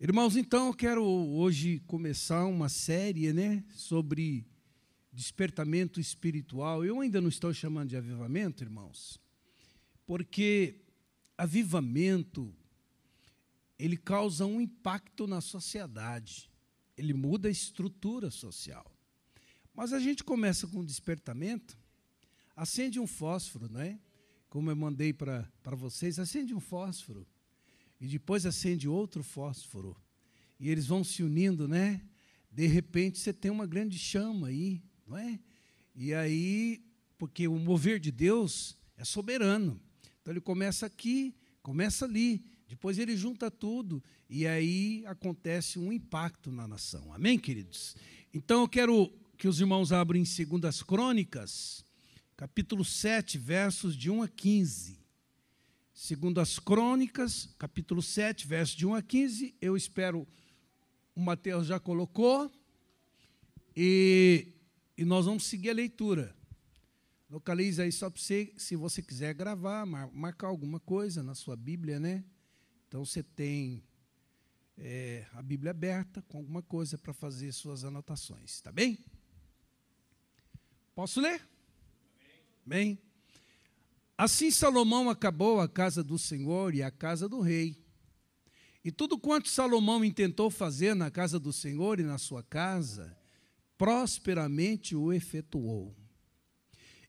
Irmãos, então eu quero hoje começar uma série, né, sobre despertamento espiritual. Eu ainda não estou chamando de avivamento, irmãos, porque avivamento ele causa um impacto na sociedade. Ele muda a estrutura social. Mas a gente começa com despertamento, acende um fósforo, não é? Como eu mandei para vocês, acende um fósforo e depois acende outro fósforo, e eles vão se unindo, né? De repente você tem uma grande chama aí, não é? E aí, porque o mover de Deus é soberano. Então ele começa aqui, começa ali, depois ele junta tudo e aí acontece um impacto na nação. Amém, queridos? Então eu quero que os irmãos abram em Segundas Crônicas, capítulo 7, versos de 1 a 15. Segundo as Crônicas, capítulo 7, verso de 1 a 15, eu espero, o Mateus já colocou, e, e nós vamos seguir a leitura. Localize aí só para você, se você quiser gravar, marcar alguma coisa na sua Bíblia, né? Então você tem é, a Bíblia aberta com alguma coisa para fazer suas anotações, tá bem? Posso ler? Bem. Assim Salomão acabou a casa do Senhor e a casa do rei. E tudo quanto Salomão intentou fazer na casa do Senhor e na sua casa, prosperamente o efetuou.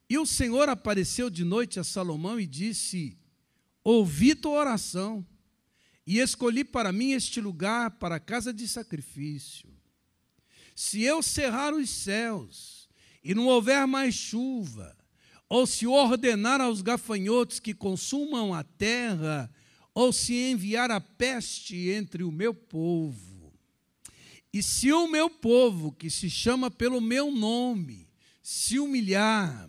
E o Senhor apareceu de noite a Salomão e disse: Ouvi tua oração, e escolhi para mim este lugar para casa de sacrifício. Se eu cerrar os céus e não houver mais chuva, ou se ordenar aos gafanhotos que consumam a terra, ou se enviar a peste entre o meu povo. E se o meu povo, que se chama pelo meu nome, se humilhar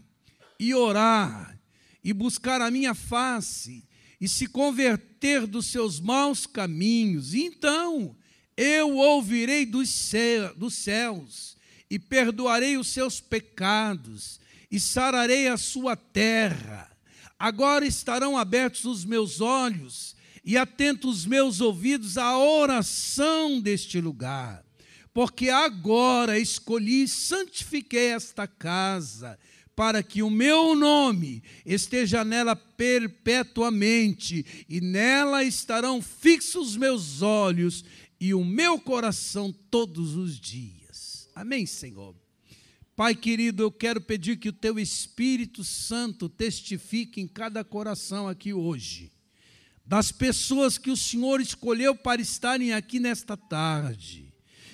e orar e buscar a minha face e se converter dos seus maus caminhos, então eu ouvirei dos, céus e perdoarei os seus pecados e sararei a sua terra. Agora estarão abertos os meus olhos e atentos os meus ouvidos à oração deste lugar, porque agora escolhi e santifiquei esta casa, para que o meu nome esteja nela perpetuamente, e nela estarão fixos os meus olhos e o meu coração todos os dias. Amém, Senhor. Pai querido, eu quero pedir que o teu Espírito Santo testifique em cada coração aqui hoje, das pessoas que o Senhor escolheu para estarem aqui nesta tarde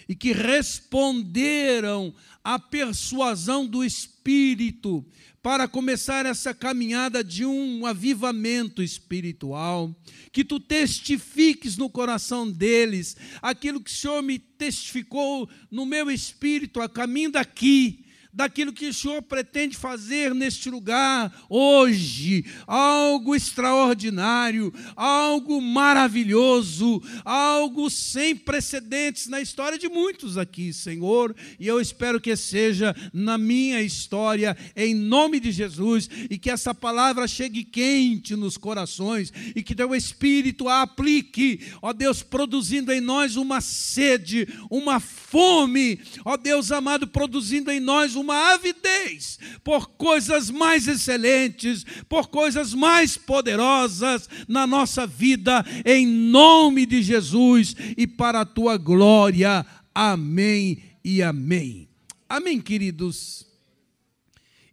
e que responderam à persuasão do Espírito para começar essa caminhada de um avivamento espiritual, que tu testifiques no coração deles aquilo que o Senhor me testificou no meu espírito a caminho daqui daquilo que o Senhor pretende fazer neste lugar hoje, algo extraordinário, algo maravilhoso, algo sem precedentes na história de muitos aqui, Senhor, e eu espero que seja na minha história, em nome de Jesus, e que essa palavra chegue quente nos corações e que teu Espírito a aplique, ó Deus, produzindo em nós uma sede, uma fome, ó Deus amado, produzindo em nós uma uma avidez por coisas mais excelentes, por coisas mais poderosas na nossa vida, em nome de Jesus e para a tua glória. Amém e amém. Amém, queridos.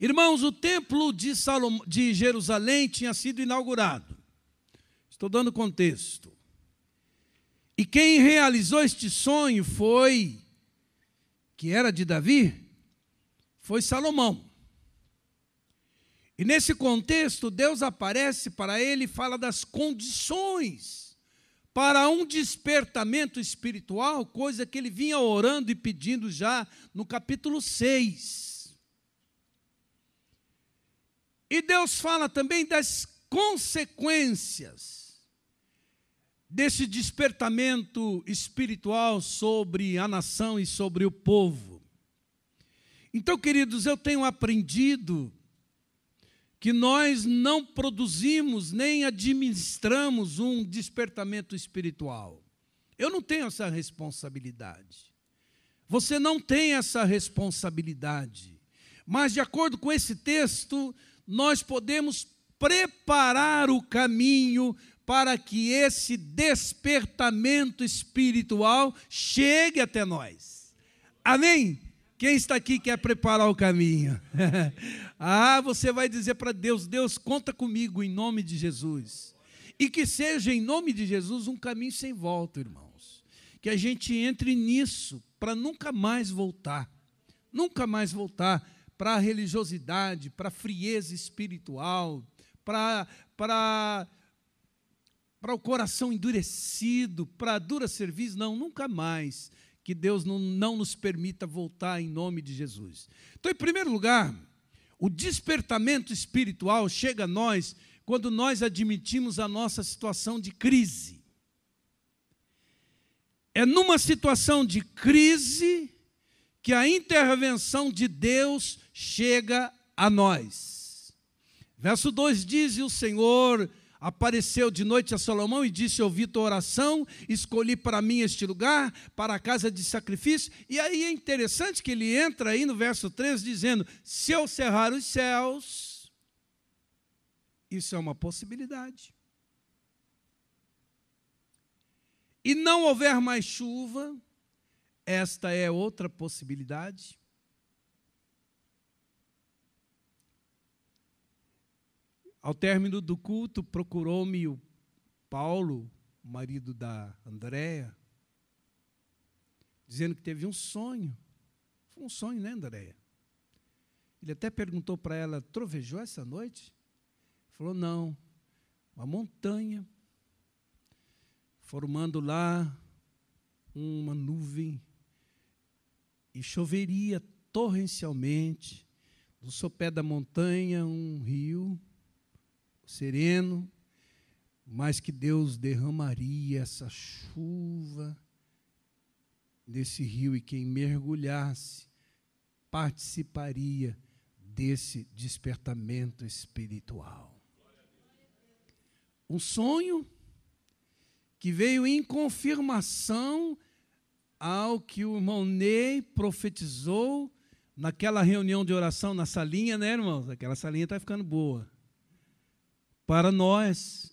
Irmãos, o templo de, Salom, de Jerusalém tinha sido inaugurado. Estou dando contexto. E quem realizou este sonho foi, que era de Davi, foi Salomão. E nesse contexto, Deus aparece para ele e fala das condições para um despertamento espiritual, coisa que ele vinha orando e pedindo já no capítulo 6. E Deus fala também das consequências desse despertamento espiritual sobre a nação e sobre o povo. Então, queridos, eu tenho aprendido que nós não produzimos nem administramos um despertamento espiritual. Eu não tenho essa responsabilidade. Você não tem essa responsabilidade. Mas, de acordo com esse texto, nós podemos preparar o caminho para que esse despertamento espiritual chegue até nós. Amém? Quem está aqui quer preparar o caminho? ah, você vai dizer para Deus: Deus, conta comigo em nome de Jesus. E que seja em nome de Jesus um caminho sem volta, irmãos. Que a gente entre nisso para nunca mais voltar. Nunca mais voltar para a religiosidade, para a frieza espiritual, para, para, para o coração endurecido, para a dura serviço. Não, nunca mais que Deus não, não nos permita voltar em nome de Jesus. Então, em primeiro lugar, o despertamento espiritual chega a nós quando nós admitimos a nossa situação de crise. É numa situação de crise que a intervenção de Deus chega a nós. Verso 2 diz: E o Senhor apareceu de noite a Salomão e disse: Ouvi tua oração, escolhi para mim este lugar, para a casa de sacrifício. E aí é interessante que ele entra aí no verso 3 dizendo: Se eu cerrar os céus, isso é uma possibilidade. E não houver mais chuva, esta é outra possibilidade. Ao término do culto, procurou-me o Paulo, marido da Andréia, dizendo que teve um sonho. Foi um sonho, né, Andréia? Ele até perguntou para ela: trovejou essa noite? Falou: não. Uma montanha, formando lá uma nuvem, e choveria torrencialmente. No sopé da montanha, um rio sereno, mas que Deus derramaria essa chuva desse rio e quem mergulhasse participaria desse despertamento espiritual. Um sonho que veio em confirmação ao que o irmão Ney profetizou naquela reunião de oração na salinha, né, irmãos? Aquela salinha está ficando boa para nós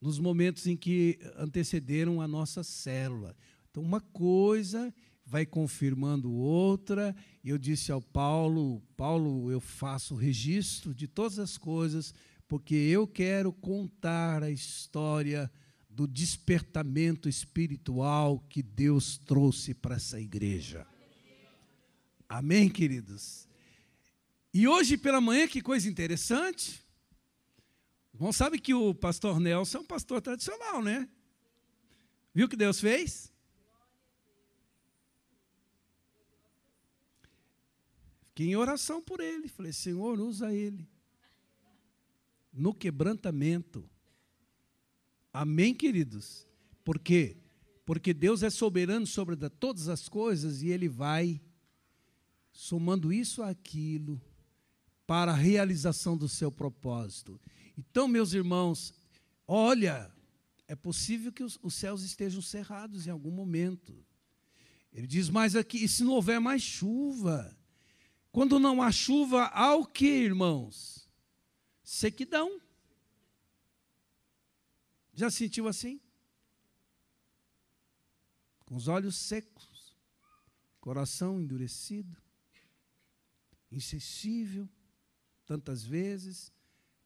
nos momentos em que antecederam a nossa célula. Então, uma coisa vai confirmando outra. Eu disse ao Paulo: Paulo, eu faço registro de todas as coisas, porque eu quero contar a história do despertamento espiritual que Deus trouxe para essa igreja. Amém, queridos? E hoje pela manhã, que coisa interessante, Irmão, sabe que o pastor Nelson é um pastor tradicional, né? Viu o que Deus fez? Fiquei em oração por ele. Falei, Senhor, usa ele. No quebrantamento. Amém, queridos? Por quê? Porque Deus é soberano sobre todas as coisas e ele vai somando isso àquilo para a realização do seu propósito. Então, meus irmãos, olha, é possível que os, os céus estejam cerrados em algum momento. Ele diz mais aqui: e se não houver mais chuva? Quando não há chuva, há o que, irmãos? Sequidão. Já sentiu assim? Com os olhos secos, coração endurecido, insensível, tantas vezes,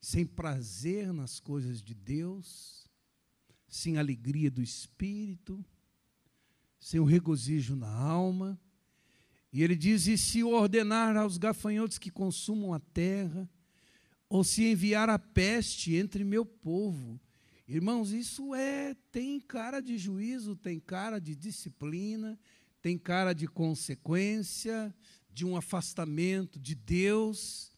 sem prazer nas coisas de Deus, sem alegria do espírito, sem o regozijo na alma. E ele diz: E se ordenar aos gafanhotos que consumam a terra, ou se enviar a peste entre meu povo. Irmãos, isso é tem cara de juízo, tem cara de disciplina, tem cara de consequência, de um afastamento de Deus.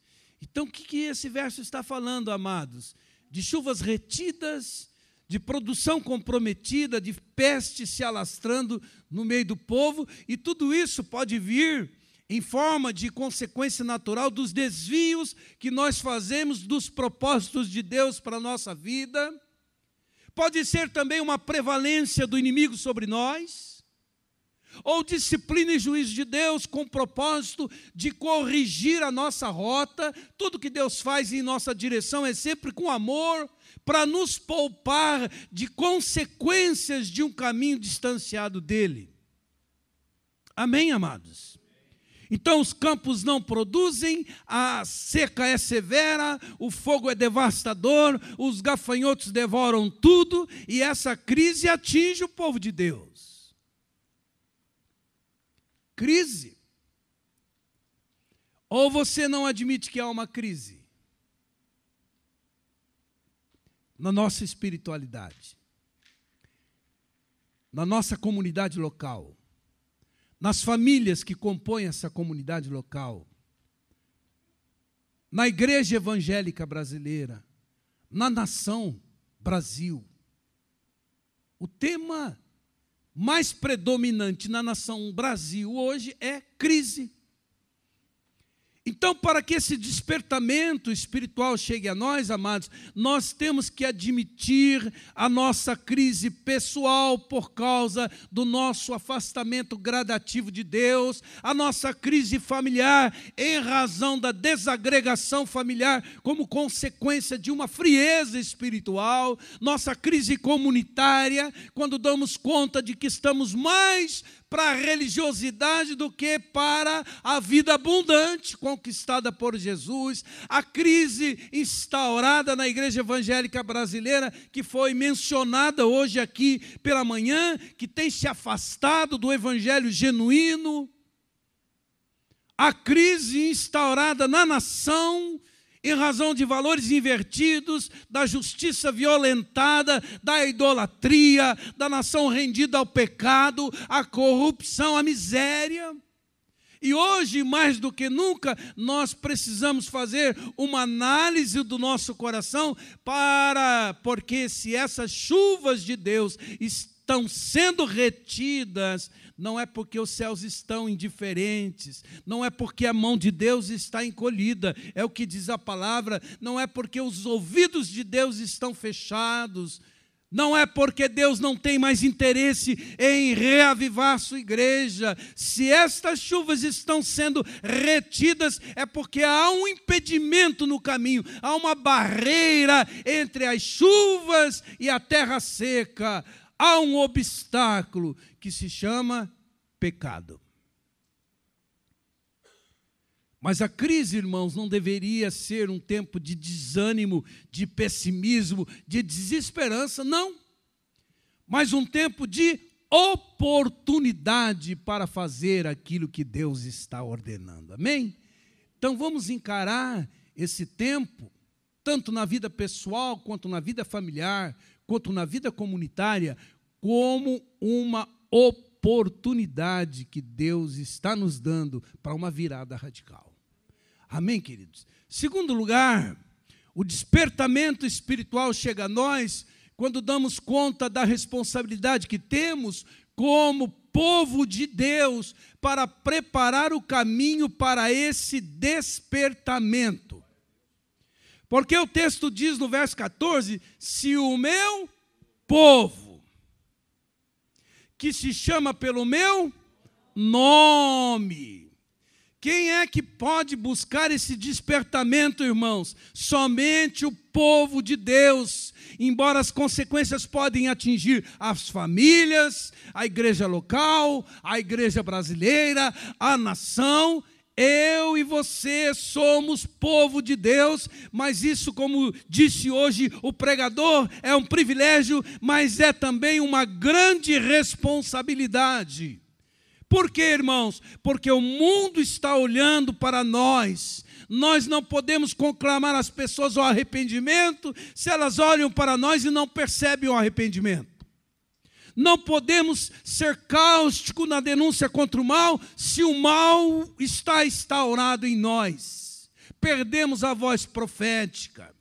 Então, o que, que esse verso está falando, amados? De chuvas retidas, de produção comprometida, de peste se alastrando no meio do povo, e tudo isso pode vir em forma de consequência natural dos desvios que nós fazemos dos propósitos de Deus para a nossa vida, pode ser também uma prevalência do inimigo sobre nós, ou disciplina e juízo de Deus com o propósito de corrigir a nossa rota. Tudo que Deus faz em nossa direção é sempre com amor, para nos poupar de consequências de um caminho distanciado dele. Amém, amados? Então os campos não produzem, a seca é severa, o fogo é devastador, os gafanhotos devoram tudo e essa crise atinge o povo de Deus. Crise. Ou você não admite que há uma crise? na nossa espiritualidade, na nossa comunidade local, nas famílias que compõem essa comunidade local, na igreja evangélica brasileira, na nação Brasil. O tema mais predominante na nação Brasil hoje é crise. Então, para que esse despertamento espiritual chegue a nós, amados, nós temos que admitir a nossa crise pessoal por causa do nosso afastamento gradativo de Deus, a nossa crise familiar em razão da desagregação familiar como consequência de uma frieza espiritual, nossa crise comunitária, quando damos conta de que estamos mais para a religiosidade do que para a vida abundante conquistada por Jesus, a crise instaurada na igreja evangélica brasileira, que foi mencionada hoje aqui pela manhã, que tem se afastado do evangelho genuíno, a crise instaurada na nação, em razão de valores invertidos, da justiça violentada, da idolatria, da nação rendida ao pecado, à corrupção, à miséria. E hoje, mais do que nunca, nós precisamos fazer uma análise do nosso coração para, porque se essas chuvas de Deus estão sendo retidas, não é porque os céus estão indiferentes, não é porque a mão de Deus está encolhida, é o que diz a palavra, não é porque os ouvidos de Deus estão fechados, não é porque Deus não tem mais interesse em reavivar sua igreja. Se estas chuvas estão sendo retidas, é porque há um impedimento no caminho, há uma barreira entre as chuvas e a terra seca há um obstáculo que se chama pecado. Mas a crise, irmãos, não deveria ser um tempo de desânimo, de pessimismo, de desesperança, não. Mas um tempo de oportunidade para fazer aquilo que Deus está ordenando. Amém? Então vamos encarar esse tempo, tanto na vida pessoal quanto na vida familiar, quanto na vida comunitária, como uma oportunidade que Deus está nos dando para uma virada radical. Amém, queridos? Segundo lugar, o despertamento espiritual chega a nós quando damos conta da responsabilidade que temos como povo de Deus para preparar o caminho para esse despertamento. Porque o texto diz no verso 14: se o meu povo, que se chama pelo meu nome, quem é que pode buscar esse despertamento, irmãos? Somente o povo de Deus. Embora as consequências podem atingir as famílias, a igreja local, a igreja brasileira, a nação, eu e você somos povo de Deus, mas isso, como disse hoje o pregador, é um privilégio, mas é também uma grande responsabilidade. Por quê, irmãos? Porque o mundo está olhando para nós. Nós não podemos conclamar as pessoas ao arrependimento se elas olham para nós e não percebem o arrependimento. Não podemos ser cáustico na denúncia contra o mal se o mal está instaurado em nós. Perdemos a voz profética.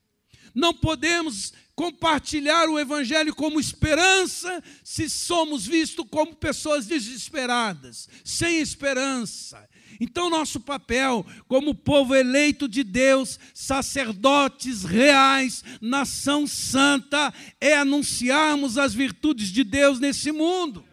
Não podemos compartilhar o Evangelho como esperança se somos vistos como pessoas desesperadas, sem esperança. Então, nosso papel como povo eleito de Deus, sacerdotes reais, nação santa, é anunciarmos as virtudes de Deus nesse mundo.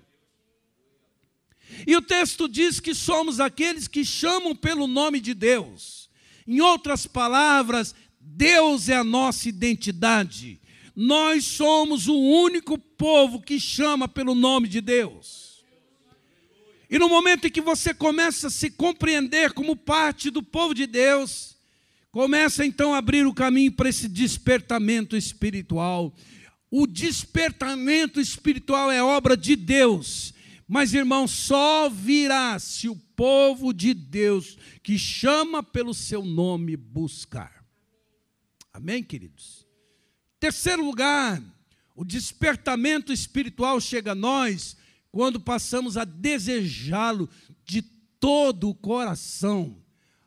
E o texto diz que somos aqueles que chamam pelo nome de Deus. Em outras palavras, Deus é a nossa identidade. Nós somos o único povo que chama pelo nome de Deus. E no momento em que você começa a se compreender como parte do povo de Deus, começa então a abrir o caminho para esse despertamento espiritual. O despertamento espiritual é obra de Deus. Mas, irmão, só virá se o povo de Deus que chama pelo seu nome buscar. Amém, queridos? Terceiro lugar, o despertamento espiritual chega a nós quando passamos a desejá-lo de todo o coração.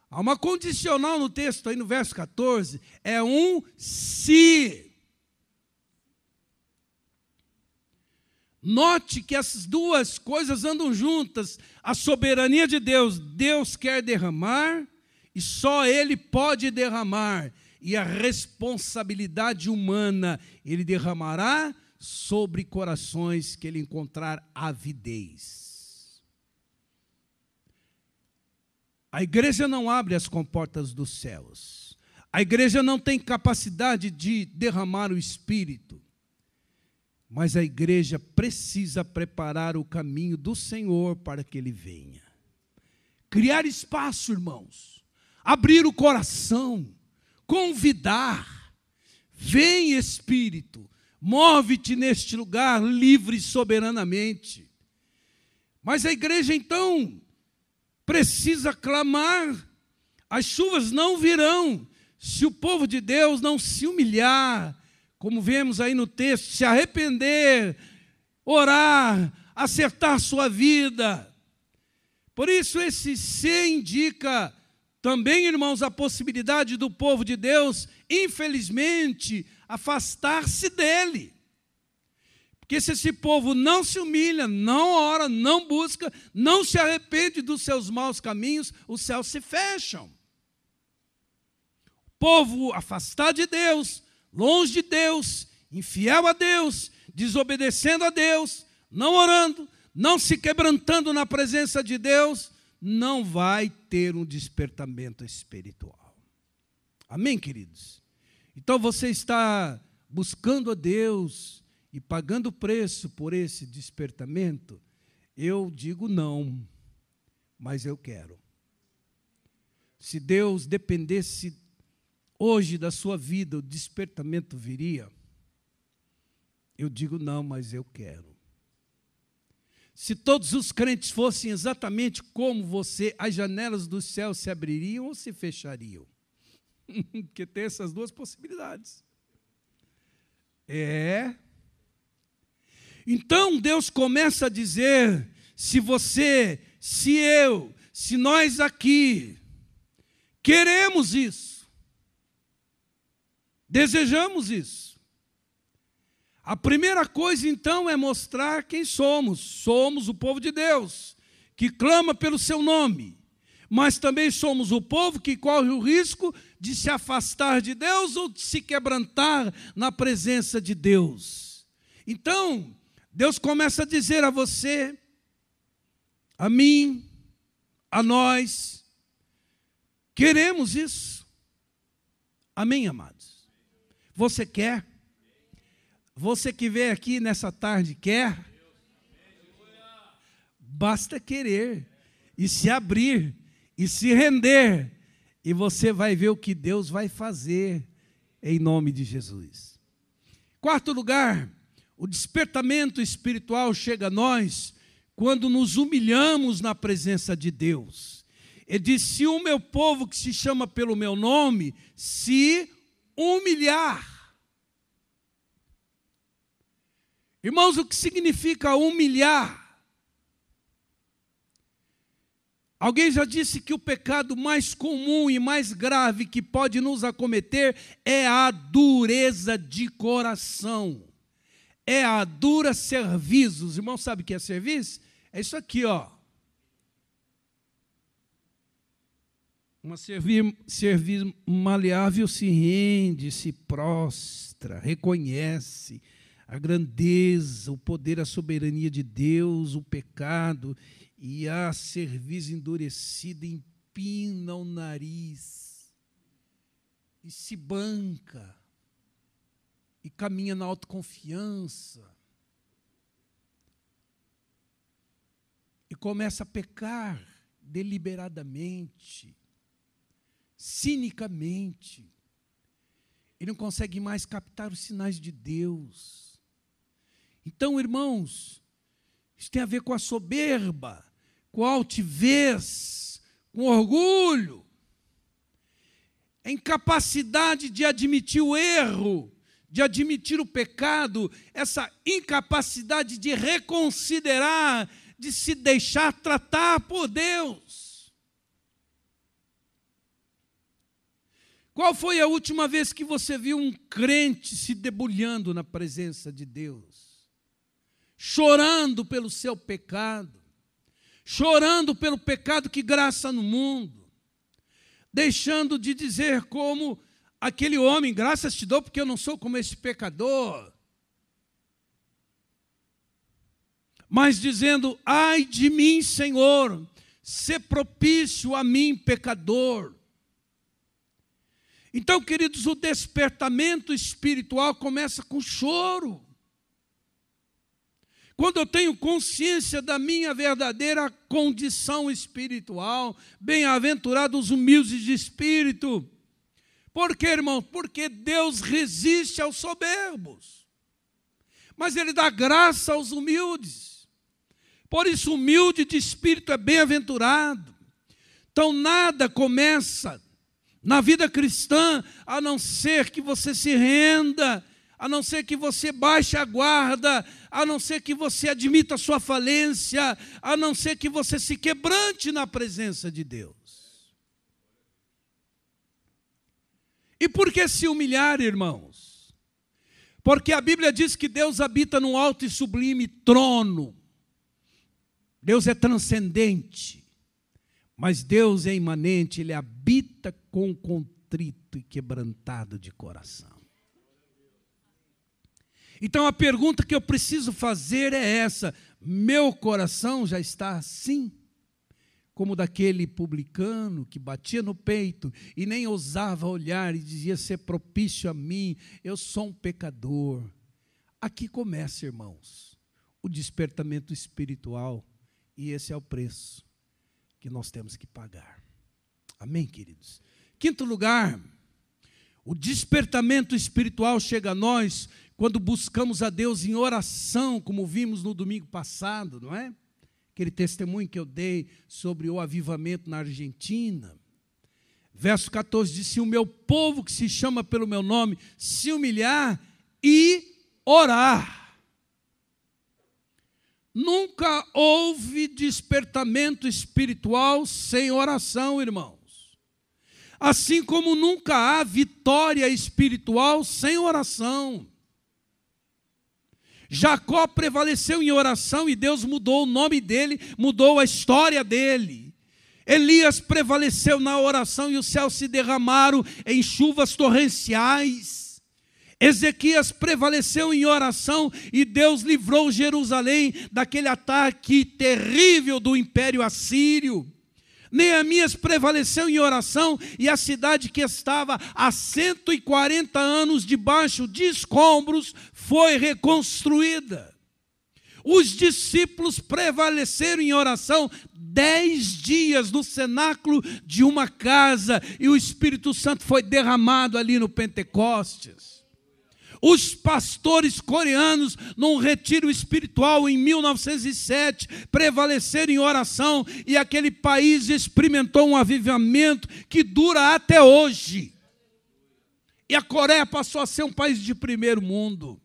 Há uma condicional no texto aí no verso 14, é um se. Note que essas duas coisas andam juntas. A soberania de Deus, Deus quer derramar e só Ele pode derramar e a responsabilidade humana ele derramará sobre corações que ele encontrar avidez. A igreja não abre as comportas dos céus. A igreja não tem capacidade de derramar o espírito. Mas a igreja precisa preparar o caminho do Senhor para que ele venha. Criar espaço, irmãos. Abrir o coração convidar. Vem, Espírito, move-te neste lugar livre e soberanamente. Mas a igreja então precisa clamar. As chuvas não virão se o povo de Deus não se humilhar, como vemos aí no texto, se arrepender, orar, acertar sua vida. Por isso, esse se indica também, irmãos, a possibilidade do povo de Deus, infelizmente, afastar-se dele. Porque se esse povo não se humilha, não ora, não busca, não se arrepende dos seus maus caminhos, os céus se fecham. O povo afastado de Deus, longe de Deus, infiel a Deus, desobedecendo a Deus, não orando, não se quebrantando na presença de Deus, não vai ter um despertamento espiritual. Amém, queridos? Então você está buscando a Deus e pagando preço por esse despertamento? Eu digo não, mas eu quero. Se Deus dependesse hoje da sua vida, o despertamento viria? Eu digo não, mas eu quero. Se todos os crentes fossem exatamente como você, as janelas do céu se abririam ou se fechariam? Porque tem essas duas possibilidades. É. Então Deus começa a dizer: se você, se eu, se nós aqui queremos isso, desejamos isso, a primeira coisa, então, é mostrar quem somos. Somos o povo de Deus, que clama pelo seu nome. Mas também somos o povo que corre o risco de se afastar de Deus ou de se quebrantar na presença de Deus. Então, Deus começa a dizer a você, a mim, a nós, queremos isso. Amém, amados? Você quer? Você que veio aqui nessa tarde quer? Basta querer e se abrir e se render, e você vai ver o que Deus vai fazer em nome de Jesus. Quarto lugar, o despertamento espiritual chega a nós quando nos humilhamos na presença de Deus. Ele diz: Se o meu povo que se chama pelo meu nome se humilhar, Irmãos, o que significa humilhar? Alguém já disse que o pecado mais comum e mais grave que pode nos acometer é a dureza de coração. É a dura serviço. Os irmãos sabem o que é serviço? É isso aqui, ó. Uma servir, servir maleável se rende, se prostra, reconhece a grandeza, o poder, a soberania de Deus, o pecado e a cerviz endurecida empina o nariz e se banca e caminha na autoconfiança e começa a pecar deliberadamente, cinicamente. Ele não consegue mais captar os sinais de Deus. Então, irmãos, isso tem a ver com a soberba com altivez, com orgulho, a incapacidade de admitir o erro, de admitir o pecado, essa incapacidade de reconsiderar, de se deixar tratar por Deus. Qual foi a última vez que você viu um crente se debulhando na presença de Deus, chorando pelo seu pecado? chorando pelo pecado que graça no mundo, deixando de dizer como aquele homem, graças te dou porque eu não sou como esse pecador. Mas dizendo, ai de mim, Senhor, ser propício a mim, pecador. Então, queridos, o despertamento espiritual começa com choro. Quando eu tenho consciência da minha verdadeira condição espiritual, bem-aventurados humildes de espírito. Por quê, irmão? Porque Deus resiste aos soberbos, mas Ele dá graça aos humildes. Por isso, humilde de espírito é bem-aventurado. Então, nada começa na vida cristã a não ser que você se renda a não ser que você baixe a guarda, a não ser que você admita a sua falência, a não ser que você se quebrante na presença de Deus. E por que se humilhar, irmãos? Porque a Bíblia diz que Deus habita num alto e sublime trono. Deus é transcendente, mas Deus é imanente, Ele habita com contrito e quebrantado de coração. Então a pergunta que eu preciso fazer é essa: meu coração já está assim? Como daquele publicano que batia no peito e nem ousava olhar e dizia ser propício a mim, eu sou um pecador. Aqui começa, irmãos, o despertamento espiritual, e esse é o preço que nós temos que pagar. Amém, queridos? Quinto lugar, o despertamento espiritual chega a nós quando buscamos a Deus em oração, como vimos no domingo passado, não é? Aquele testemunho que eu dei sobre o avivamento na Argentina. Verso 14 diz: Se o meu povo que se chama pelo meu nome se humilhar e orar. Nunca houve despertamento espiritual sem oração, irmãos. Assim como nunca há vitória espiritual sem oração. Jacó prevaleceu em oração e Deus mudou o nome dele, mudou a história dele. Elias prevaleceu na oração e os céus se derramaram em chuvas torrenciais. Ezequias prevaleceu em oração e Deus livrou Jerusalém daquele ataque terrível do império assírio. Neemias prevaleceu em oração e a cidade que estava há 140 anos debaixo de escombros foi reconstruída. Os discípulos prevaleceram em oração dez dias no cenáculo de uma casa e o Espírito Santo foi derramado ali no Pentecostes. Os pastores coreanos, num retiro espiritual em 1907, prevaleceram em oração e aquele país experimentou um avivamento que dura até hoje. E a Coreia passou a ser um país de primeiro mundo.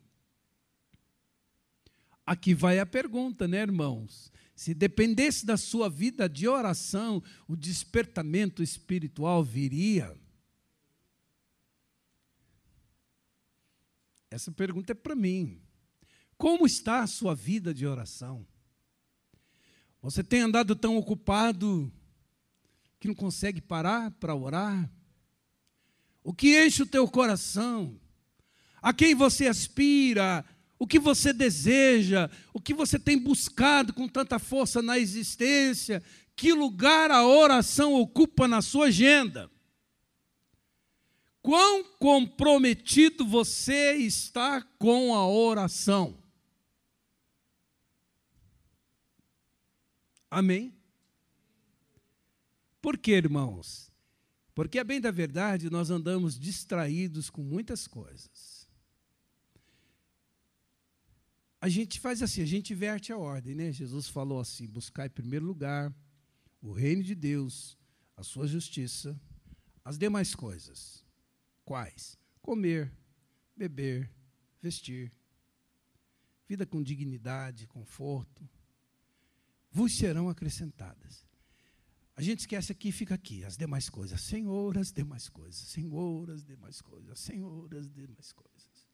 Aqui vai a pergunta, né, irmãos? Se dependesse da sua vida de oração, o despertamento espiritual viria. Essa pergunta é para mim. Como está a sua vida de oração? Você tem andado tão ocupado que não consegue parar para orar? O que enche o teu coração? A quem você aspira? O que você deseja? O que você tem buscado com tanta força na existência? Que lugar a oração ocupa na sua agenda? Quão comprometido você está com a oração? Amém? Por quê, irmãos? Porque, a bem da verdade, nós andamos distraídos com muitas coisas. A gente faz assim, a gente inverte a ordem, né? Jesus falou assim: buscar em primeiro lugar o reino de Deus, a sua justiça, as demais coisas. Quais? Comer, beber, vestir, vida com dignidade, conforto, vos serão acrescentadas. A gente esquece aqui e fica aqui, as demais coisas. Senhor, as demais coisas. Senhor, as demais coisas. Senhor, as demais coisas.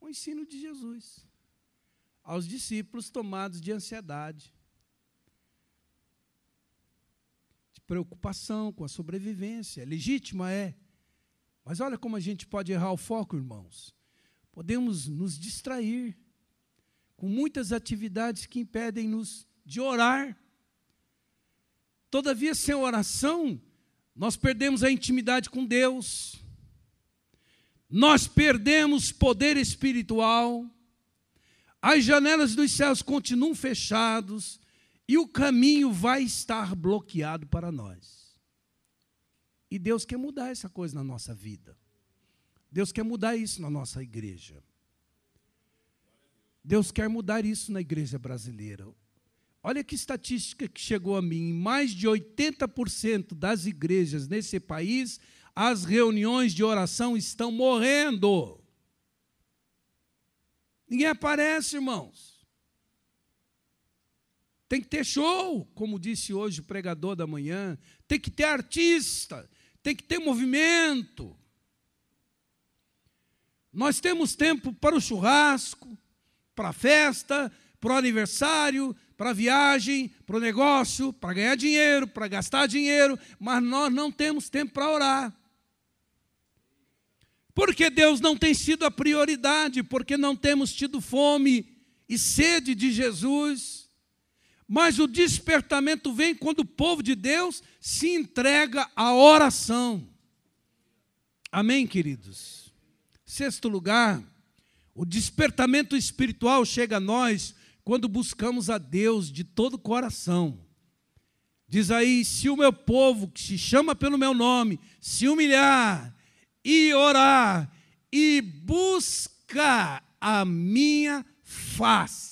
O ensino de Jesus aos discípulos tomados de ansiedade, de preocupação com a sobrevivência. Legítima é. Mas olha como a gente pode errar o foco, irmãos. Podemos nos distrair com muitas atividades que impedem-nos de orar. Todavia, sem oração, nós perdemos a intimidade com Deus, nós perdemos poder espiritual, as janelas dos céus continuam fechadas e o caminho vai estar bloqueado para nós. E Deus quer mudar essa coisa na nossa vida. Deus quer mudar isso na nossa igreja. Deus quer mudar isso na igreja brasileira. Olha que estatística que chegou a mim: mais de 80% das igrejas nesse país, as reuniões de oração estão morrendo. Ninguém aparece, irmãos. Tem que ter show, como disse hoje o pregador da manhã. Tem que ter artista. Tem que ter movimento. Nós temos tempo para o churrasco, para a festa, para o aniversário, para a viagem, para o negócio, para ganhar dinheiro, para gastar dinheiro, mas nós não temos tempo para orar. Porque Deus não tem sido a prioridade, porque não temos tido fome e sede de Jesus. Mas o despertamento vem quando o povo de Deus se entrega à oração. Amém, queridos? Sexto lugar, o despertamento espiritual chega a nós quando buscamos a Deus de todo o coração. Diz aí: se o meu povo, que se chama pelo meu nome, se humilhar e orar e buscar a minha face.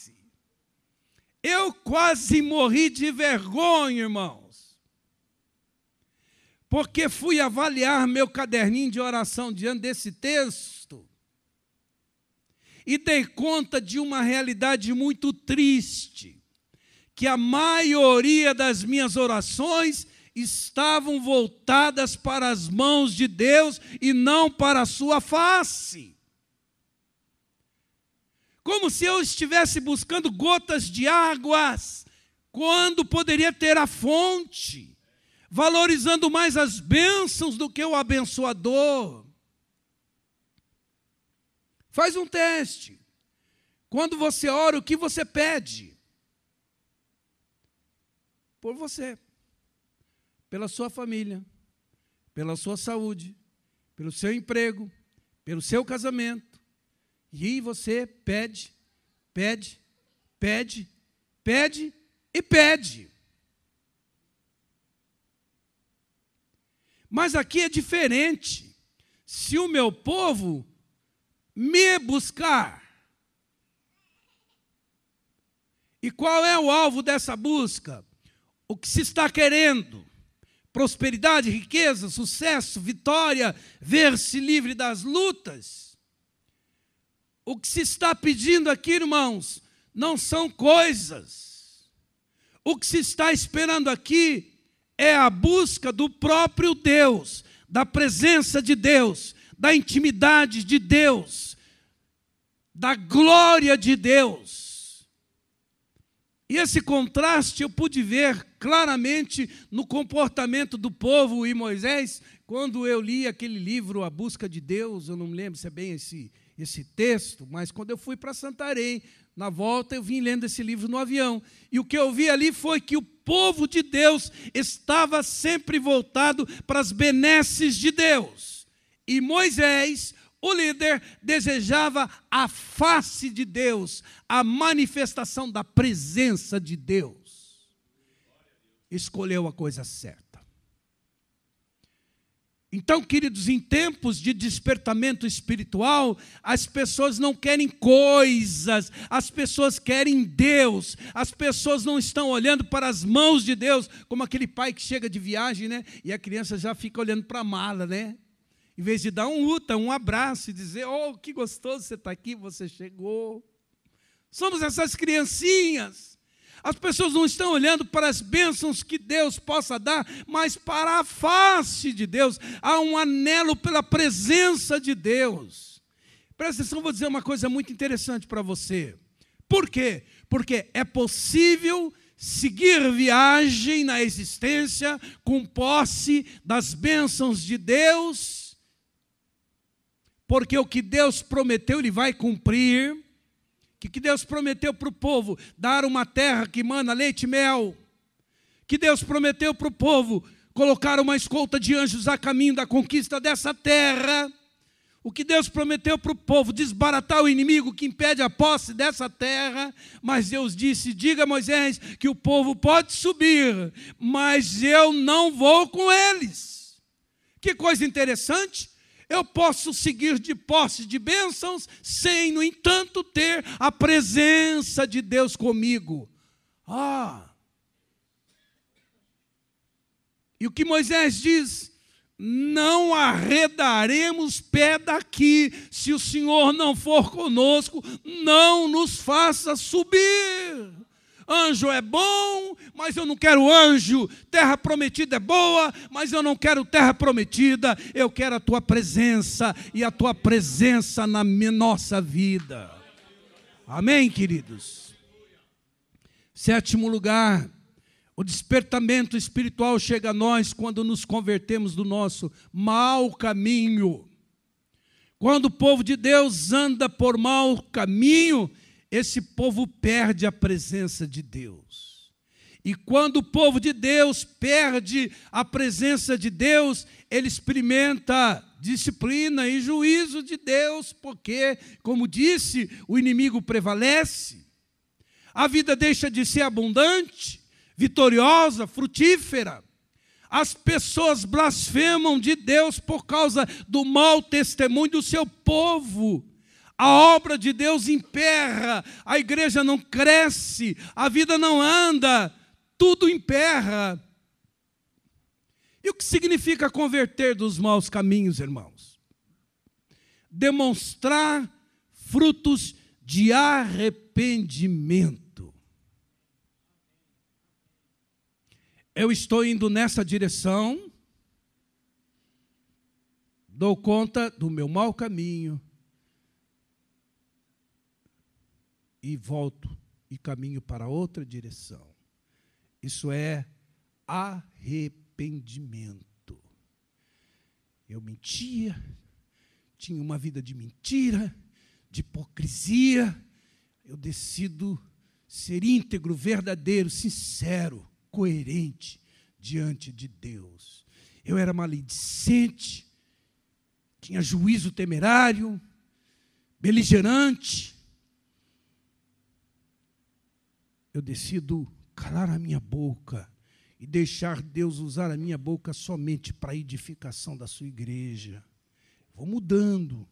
Eu quase morri de vergonha, irmãos, porque fui avaliar meu caderninho de oração diante desse texto e dei conta de uma realidade muito triste, que a maioria das minhas orações estavam voltadas para as mãos de Deus e não para a sua face. Como se eu estivesse buscando gotas de águas, quando poderia ter a fonte, valorizando mais as bênçãos do que o abençoador. Faz um teste. Quando você ora, o que você pede? Por você, pela sua família, pela sua saúde, pelo seu emprego, pelo seu casamento. E você pede, pede, pede, pede e pede. Mas aqui é diferente. Se o meu povo me buscar. E qual é o alvo dessa busca? O que se está querendo? Prosperidade, riqueza, sucesso, vitória, ver-se livre das lutas. O que se está pedindo aqui, irmãos, não são coisas. O que se está esperando aqui é a busca do próprio Deus, da presença de Deus, da intimidade de Deus, da glória de Deus. E esse contraste eu pude ver claramente no comportamento do povo e Moisés, quando eu li aquele livro, A Busca de Deus, eu não me lembro se é bem esse, esse texto, mas quando eu fui para Santarém, na volta eu vim lendo esse livro no avião, e o que eu vi ali foi que o povo de Deus estava sempre voltado para as benesses de Deus. E Moisés, o líder, desejava a face de Deus, a manifestação da presença de Deus. Escolheu a coisa certa. Então, queridos, em tempos de despertamento espiritual, as pessoas não querem coisas, as pessoas querem Deus, as pessoas não estão olhando para as mãos de Deus, como aquele pai que chega de viagem, né? E a criança já fica olhando para a mala, né? Em vez de dar um uta, um abraço e dizer: Oh, que gostoso você está aqui, você chegou. Somos essas criancinhas as pessoas não estão olhando para as bênçãos que Deus possa dar, mas para a face de Deus. Há um anelo pela presença de Deus. Presta atenção, vou dizer uma coisa muito interessante para você. Por quê? Porque é possível seguir viagem na existência com posse das bênçãos de Deus, porque o que Deus prometeu, Ele vai cumprir que, que Deus prometeu para o povo dar uma terra que mana leite e mel, que Deus prometeu para o povo colocar uma escolta de anjos a caminho da conquista dessa terra, o que Deus prometeu para o povo, desbaratar o inimigo que impede a posse dessa terra, mas Deus disse: diga a Moisés que o povo pode subir, mas eu não vou com eles. Que coisa interessante! Eu posso seguir de posse de bênçãos sem, no entanto, ter a presença de Deus comigo. Ah! E o que Moisés diz? Não arredaremos pé daqui, se o Senhor não for conosco, não nos faça subir. Anjo é bom, mas eu não quero anjo. Terra prometida é boa, mas eu não quero terra prometida. Eu quero a tua presença e a tua presença na nossa vida. Amém, queridos? Sétimo lugar, o despertamento espiritual chega a nós quando nos convertemos do nosso mau caminho. Quando o povo de Deus anda por mau caminho, esse povo perde a presença de Deus. E quando o povo de Deus perde a presença de Deus, ele experimenta disciplina e juízo de Deus, porque, como disse, o inimigo prevalece. A vida deixa de ser abundante, vitoriosa, frutífera. As pessoas blasfemam de Deus por causa do mau testemunho do seu povo a obra de Deus emperra, a igreja não cresce, a vida não anda, tudo emperra. E o que significa converter dos maus caminhos, irmãos? Demonstrar frutos de arrependimento. Eu estou indo nessa direção, dou conta do meu mau caminho, e volto e caminho para outra direção. Isso é arrependimento. Eu mentia, tinha uma vida de mentira, de hipocrisia. Eu decido ser íntegro, verdadeiro, sincero, coerente diante de Deus. Eu era maledicente, tinha juízo temerário, beligerante, eu decido calar a minha boca e deixar Deus usar a minha boca somente para a edificação da sua igreja. Vou mudando.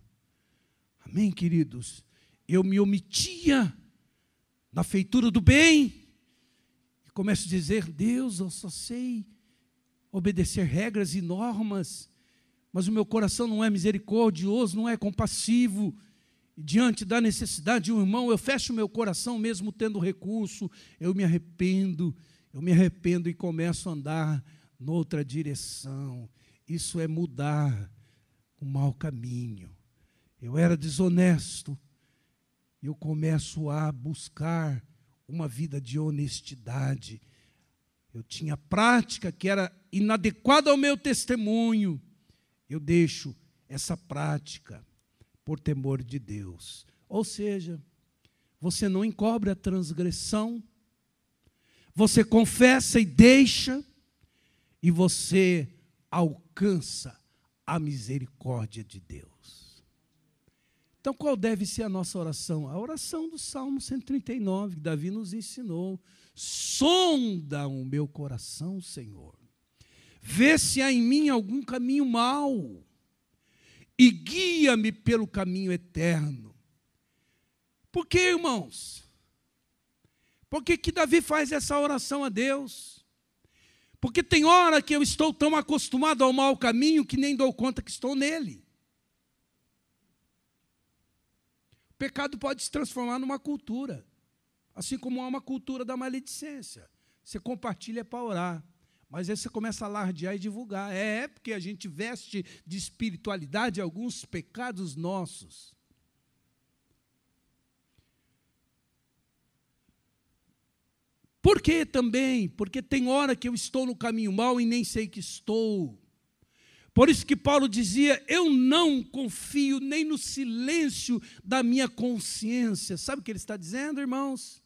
Amém, queridos? Eu me omitia na feitura do bem e começo a dizer: Deus, eu só sei obedecer regras e normas, mas o meu coração não é misericordioso, não é compassivo. Diante da necessidade de um irmão, eu fecho meu coração mesmo tendo recurso, eu me arrependo, eu me arrependo e começo a andar noutra direção. Isso é mudar o mau caminho. Eu era desonesto, eu começo a buscar uma vida de honestidade. Eu tinha prática que era inadequada ao meu testemunho. Eu deixo essa prática por temor de Deus. Ou seja, você não encobre a transgressão, você confessa e deixa, e você alcança a misericórdia de Deus. Então, qual deve ser a nossa oração? A oração do Salmo 139, que Davi nos ensinou. Sonda o meu coração, Senhor. Vê se há em mim algum caminho mau e guia-me pelo caminho eterno. Por que, irmãos? Por que, que Davi faz essa oração a Deus? Porque tem hora que eu estou tão acostumado ao mau caminho que nem dou conta que estou nele. O pecado pode se transformar numa cultura, assim como há uma cultura da maledicência. Você compartilha para orar. Mas aí você começa a alardear e divulgar. É, é porque a gente veste de espiritualidade alguns pecados nossos. Por que também? Porque tem hora que eu estou no caminho mau e nem sei que estou. Por isso que Paulo dizia: Eu não confio nem no silêncio da minha consciência. Sabe o que ele está dizendo, irmãos?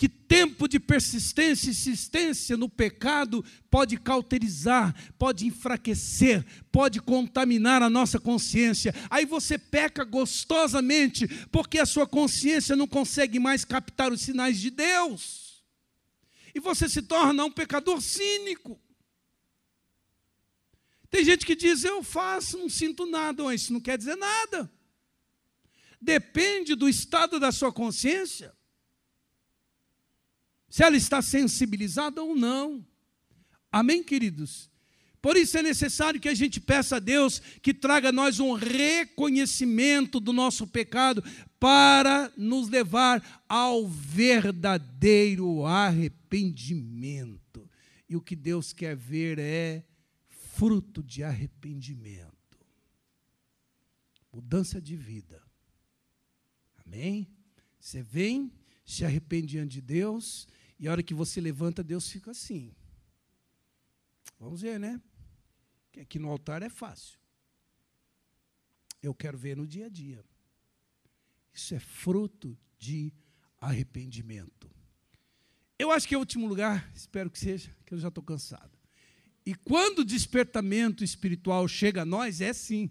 Que tempo de persistência e insistência no pecado pode cauterizar, pode enfraquecer, pode contaminar a nossa consciência. Aí você peca gostosamente, porque a sua consciência não consegue mais captar os sinais de Deus. E você se torna um pecador cínico. Tem gente que diz: Eu faço, não sinto nada. Isso não quer dizer nada. Depende do estado da sua consciência se ela está sensibilizada ou não. Amém, queridos? Por isso é necessário que a gente peça a Deus que traga a nós um reconhecimento do nosso pecado para nos levar ao verdadeiro arrependimento. E o que Deus quer ver é fruto de arrependimento. Mudança de vida. Amém? Você vem, se arrepende diante de Deus, e a hora que você levanta, Deus fica assim. Vamos ver, né? Que aqui no altar é fácil. Eu quero ver no dia a dia. Isso é fruto de arrependimento. Eu acho que é o último lugar, espero que seja, que eu já estou cansado. E quando o despertamento espiritual chega a nós, é assim.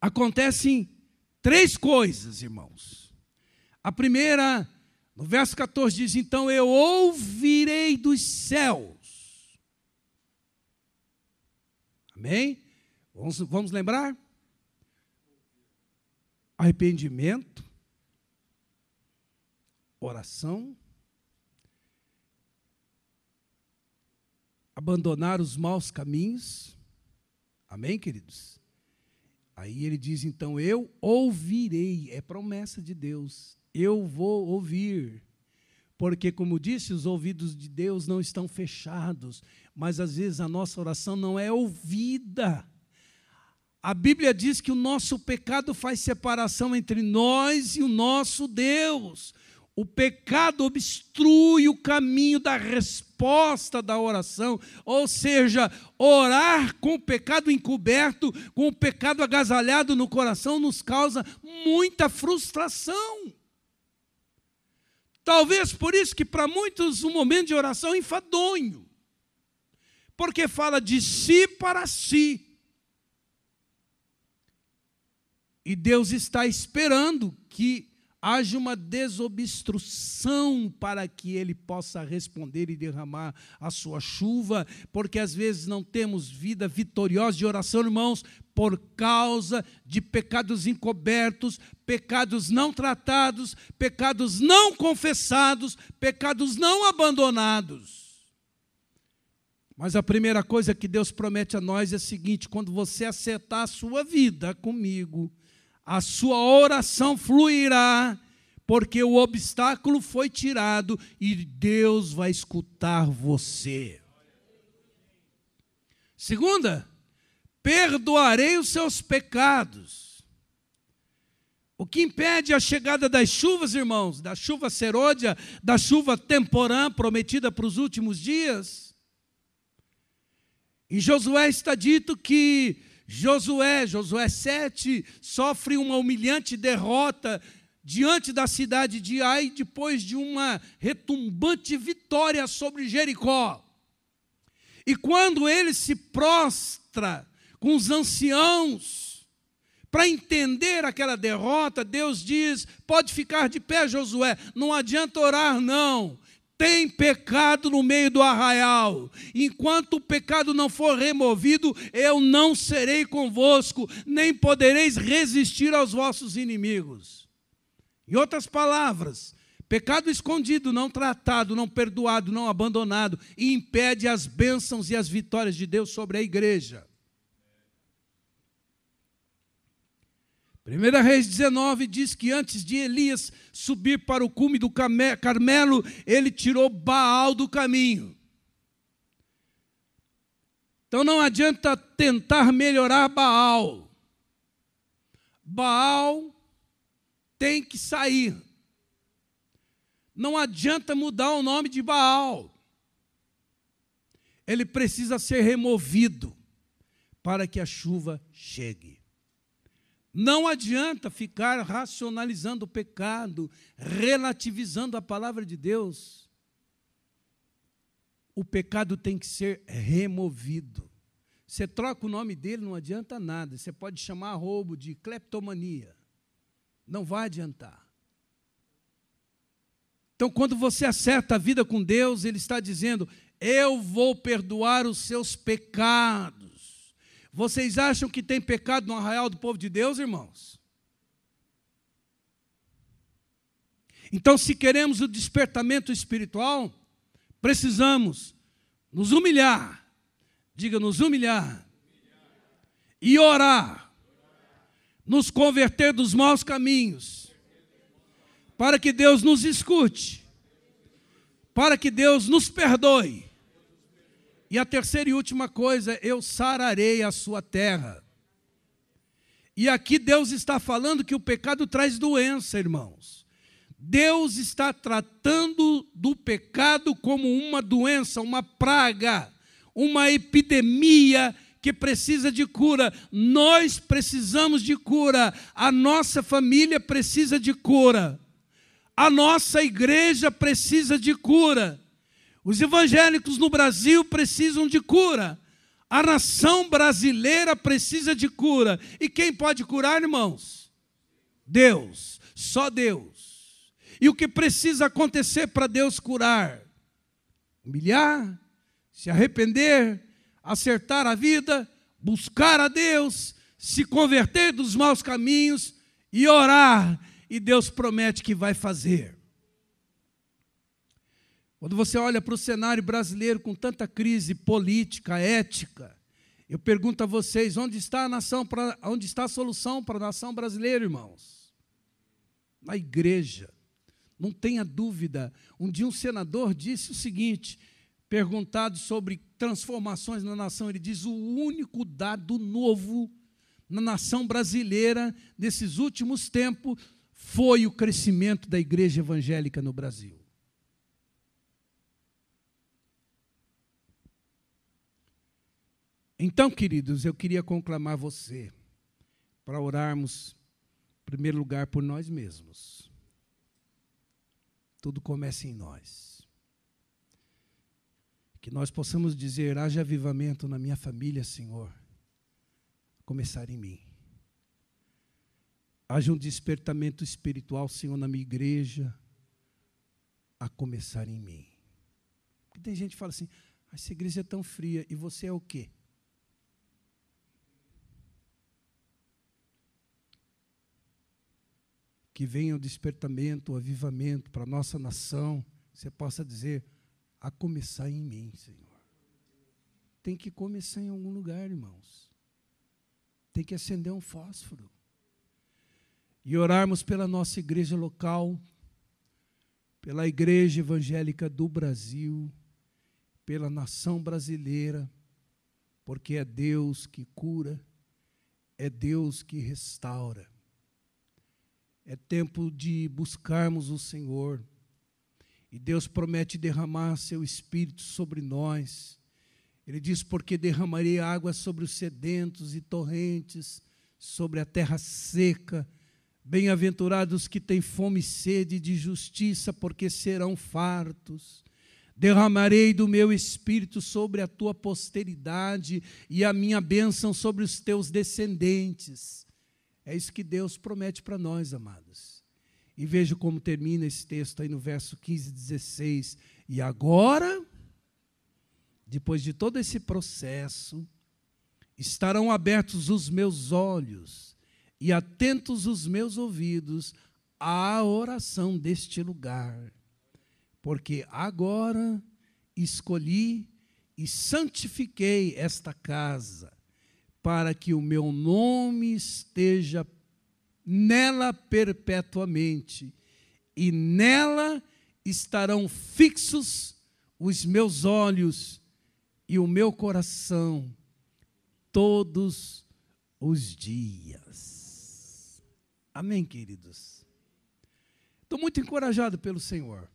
Acontecem três coisas, irmãos. A primeira no verso 14 diz: Então eu ouvirei dos céus. Amém? Vamos, vamos lembrar? Arrependimento, oração, abandonar os maus caminhos. Amém, queridos? Aí ele diz: então eu ouvirei, é promessa de Deus eu vou ouvir. Porque, como disse, os ouvidos de Deus não estão fechados, mas às vezes a nossa oração não é ouvida. A Bíblia diz que o nosso pecado faz separação entre nós e o nosso Deus. O pecado obstrui o caminho da resposta da oração, ou seja, orar com o pecado encoberto, com o pecado agasalhado no coração, nos causa muita frustração. Talvez por isso que para muitos o momento de oração é enfadonho. Porque fala de si para si. E Deus está esperando que haja uma desobstrução para que ele possa responder e derramar a sua chuva, porque às vezes não temos vida vitoriosa de oração, irmãos, por causa de pecados encobertos, pecados não tratados, pecados não confessados, pecados não abandonados. Mas a primeira coisa que Deus promete a nós é a seguinte: quando você acertar a sua vida comigo, a sua oração fluirá, porque o obstáculo foi tirado e Deus vai escutar você. Segunda, perdoarei os seus pecados. O que impede a chegada das chuvas, irmãos, da chuva serôdia, da chuva temporã prometida para os últimos dias? Em Josué está dito que Josué, Josué 7, sofre uma humilhante derrota diante da cidade de Ai, depois de uma retumbante vitória sobre Jericó. E quando ele se prostra com os anciãos para entender aquela derrota, Deus diz: pode ficar de pé, Josué, não adianta orar, não. Tem pecado no meio do arraial. Enquanto o pecado não for removido, eu não serei convosco, nem podereis resistir aos vossos inimigos. Em outras palavras, Pecado escondido, não tratado, não perdoado, não abandonado, impede as bênçãos e as vitórias de Deus sobre a igreja. 1 Reis 19 diz que antes de Elias subir para o cume do Carmelo, ele tirou Baal do caminho. Então não adianta tentar melhorar Baal. Baal tem que sair. Não adianta mudar o nome de Baal. Ele precisa ser removido para que a chuva chegue. Não adianta ficar racionalizando o pecado, relativizando a palavra de Deus. O pecado tem que ser removido. Você troca o nome dele, não adianta nada. Você pode chamar roubo de cleptomania. Não vai adiantar. Então, quando você acerta a vida com Deus, Ele está dizendo: Eu vou perdoar os seus pecados. Vocês acham que tem pecado no arraial do povo de Deus, irmãos? Então, se queremos o despertamento espiritual, precisamos nos humilhar, diga, nos humilhar, e orar, nos converter dos maus caminhos. Para que Deus nos escute, para que Deus nos perdoe. E a terceira e última coisa, eu sararei a sua terra. E aqui Deus está falando que o pecado traz doença, irmãos. Deus está tratando do pecado como uma doença, uma praga, uma epidemia que precisa de cura. Nós precisamos de cura. A nossa família precisa de cura. A nossa igreja precisa de cura. Os evangélicos no Brasil precisam de cura. A nação brasileira precisa de cura. E quem pode curar, irmãos? Deus, só Deus. E o que precisa acontecer para Deus curar? Humilhar, se arrepender, acertar a vida, buscar a Deus, se converter dos maus caminhos e orar e Deus promete que vai fazer. Quando você olha para o cenário brasileiro com tanta crise política, ética, eu pergunto a vocês, onde está a nação, pra, onde está a solução para a nação brasileira, irmãos? Na igreja. Não tenha dúvida. Um dia um senador disse o seguinte, perguntado sobre transformações na nação, ele diz: o único dado novo na nação brasileira nesses últimos tempos foi o crescimento da igreja evangélica no Brasil. Então, queridos, eu queria conclamar você para orarmos, em primeiro lugar, por nós mesmos. Tudo começa em nós. Que nós possamos dizer: haja avivamento na minha família, Senhor. Começar em mim haja um despertamento espiritual, Senhor, na minha igreja, a começar em mim. Porque tem gente que fala assim: ah, essa igreja é tão fria, e você é o quê? Que venha o despertamento, o avivamento para a nossa nação, você possa dizer, a começar em mim, Senhor. Tem que começar em algum lugar, irmãos. Tem que acender um fósforo. e orarmos pela nossa igreja local, pela Igreja Evangélica do Brasil, pela nação brasileira, porque é Deus que cura, é Deus que restaura. É tempo de buscarmos o Senhor. E Deus promete derramar seu espírito sobre nós. Ele diz: Porque derramarei água sobre os sedentos e torrentes, sobre a terra seca Bem-aventurados que têm fome e sede de justiça, porque serão fartos. Derramarei do meu espírito sobre a tua posteridade e a minha bênção sobre os teus descendentes. É isso que Deus promete para nós, amados. E veja como termina esse texto aí no verso 15 e 16. E agora, depois de todo esse processo, estarão abertos os meus olhos e atentos os meus ouvidos à oração deste lugar, porque agora escolhi e santifiquei esta casa, para que o meu nome esteja nela perpetuamente, e nela estarão fixos os meus olhos e o meu coração todos os dias. Amém, queridos? Estou muito encorajado pelo Senhor,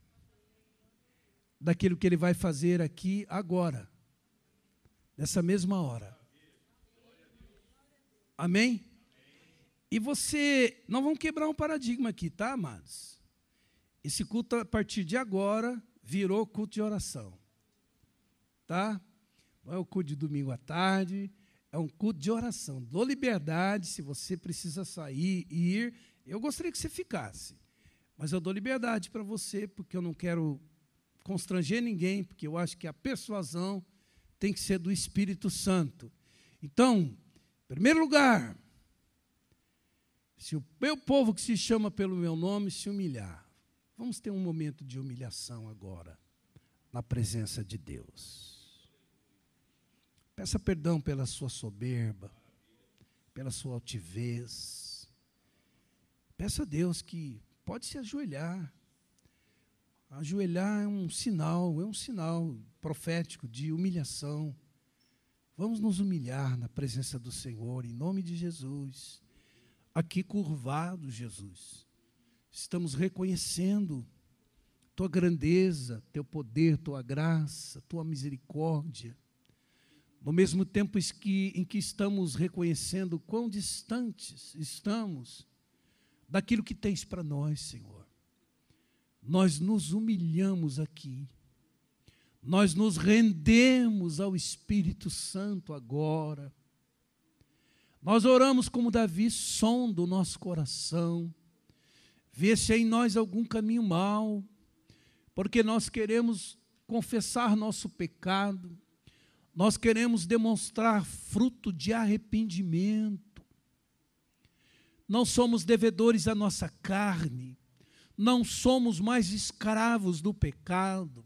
daquilo que Ele vai fazer aqui agora, nessa mesma hora. Amém? E você, nós vamos quebrar um paradigma aqui, tá, amados? Esse culto, a partir de agora, virou culto de oração. Tá? Não é o culto de domingo à tarde, é um culto de oração. Dou liberdade, se você precisa sair e ir, eu gostaria que você ficasse. Mas eu dou liberdade para você, porque eu não quero constranger ninguém, porque eu acho que a persuasão tem que ser do Espírito Santo. Então, em primeiro lugar, se o meu povo que se chama pelo meu nome se humilhar, vamos ter um momento de humilhação agora, na presença de Deus. Peça perdão pela sua soberba, pela sua altivez. Peça a Deus que pode se ajoelhar. Ajoelhar é um sinal, é um sinal profético de humilhação. Vamos nos humilhar na presença do Senhor, em nome de Jesus. Aqui curvado, Jesus. Estamos reconhecendo tua grandeza, teu poder, tua graça, tua misericórdia no mesmo tempo em que estamos reconhecendo quão distantes estamos daquilo que tens para nós, Senhor. Nós nos humilhamos aqui, nós nos rendemos ao Espírito Santo agora. Nós oramos como Davi, sonda o nosso coração, vê se há em nós algum caminho mau, porque nós queremos confessar nosso pecado, nós queremos demonstrar fruto de arrependimento. Não somos devedores à nossa carne, não somos mais escravos do pecado.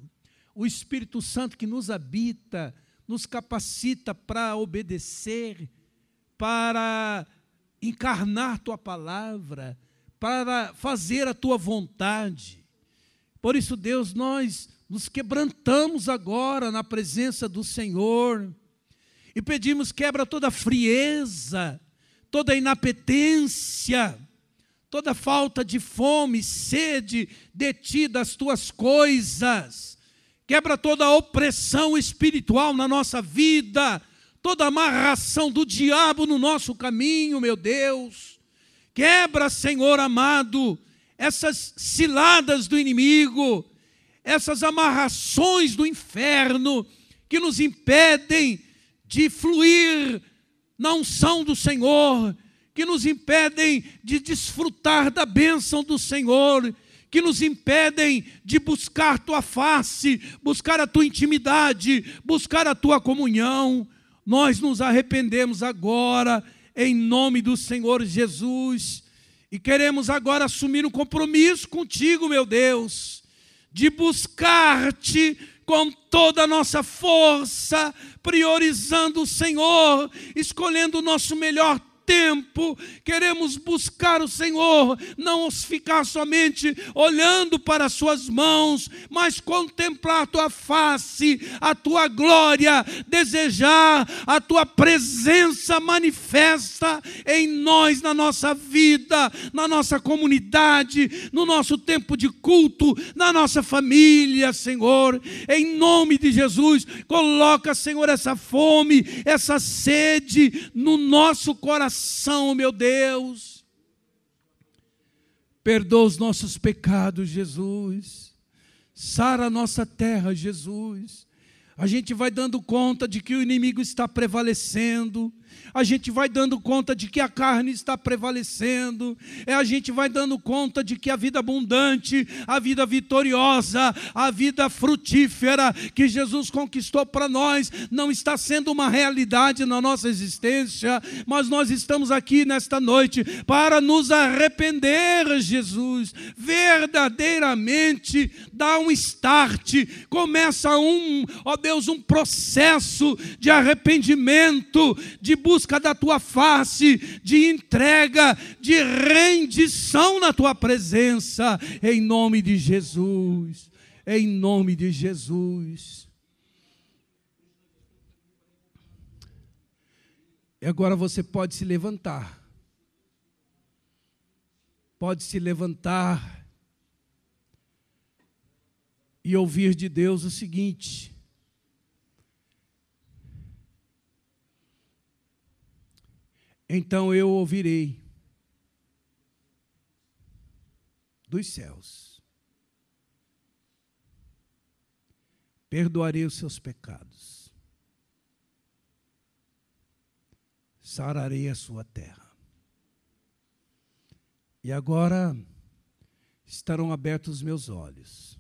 O Espírito Santo que nos habita, nos capacita para obedecer, para encarnar tua palavra, para fazer a tua vontade. Por isso, Deus, nós nos quebrantamos agora na presença do Senhor e pedimos quebra toda frieza, toda inapetência, toda falta de fome, sede de ti, das tuas coisas. Quebra toda opressão espiritual na nossa vida, toda amarração do diabo no nosso caminho, meu Deus. Quebra, Senhor amado, essas ciladas do inimigo, essas amarrações do inferno que nos impedem de fluir na unção do Senhor, que nos impedem de desfrutar da bênção do Senhor, que nos impedem de buscar tua face, buscar a tua intimidade, buscar a tua comunhão. Nós nos arrependemos agora, em nome do Senhor Jesus, e queremos agora assumir um compromisso contigo, meu Deus de buscar-te com toda a nossa força, priorizando o Senhor, escolhendo o nosso melhor tempo queremos buscar o Senhor, não ficar somente olhando para as Suas mãos, mas contemplar a Tua face, a Tua glória, desejar a Tua presença manifesta em nós, na nossa vida, na nossa comunidade, no nosso tempo de culto, na nossa família, Senhor, em nome de Jesus, coloca, Senhor, essa fome, essa sede no nosso coração, meu Deus. Perdoa os nossos pecados, Jesus. Sara a nossa terra, Jesus. A gente vai dando conta de que o inimigo está prevalecendo, a gente vai dando conta de que a carne está prevalecendo, é a gente vai dando conta de que a vida abundante, a vida vitoriosa, a vida frutífera que Jesus conquistou para nós não está sendo uma realidade na nossa existência, mas nós estamos aqui nesta noite para nos arrepender, Jesus, verdadeiramente dar um start, começa um, ó Deus, um processo de arrependimento, de busca da tua face, de entrega, de rendição na tua presença, em nome de Jesus. Em nome de Jesus. E agora você pode se levantar. Pode se levantar e ouvir de Deus o seguinte: Então eu ouvirei dos céus, perdoarei os seus pecados, sararei a sua terra. E agora estarão abertos os meus olhos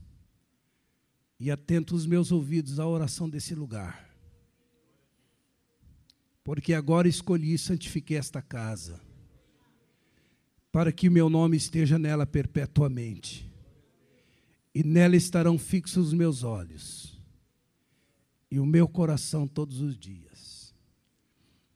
e atentos os meus ouvidos à oração desse lugar porque agora escolhi e santifiquei esta casa, para que o meu nome esteja nela perpetuamente, e nela estarão fixos os meus olhos e o meu coração todos os dias.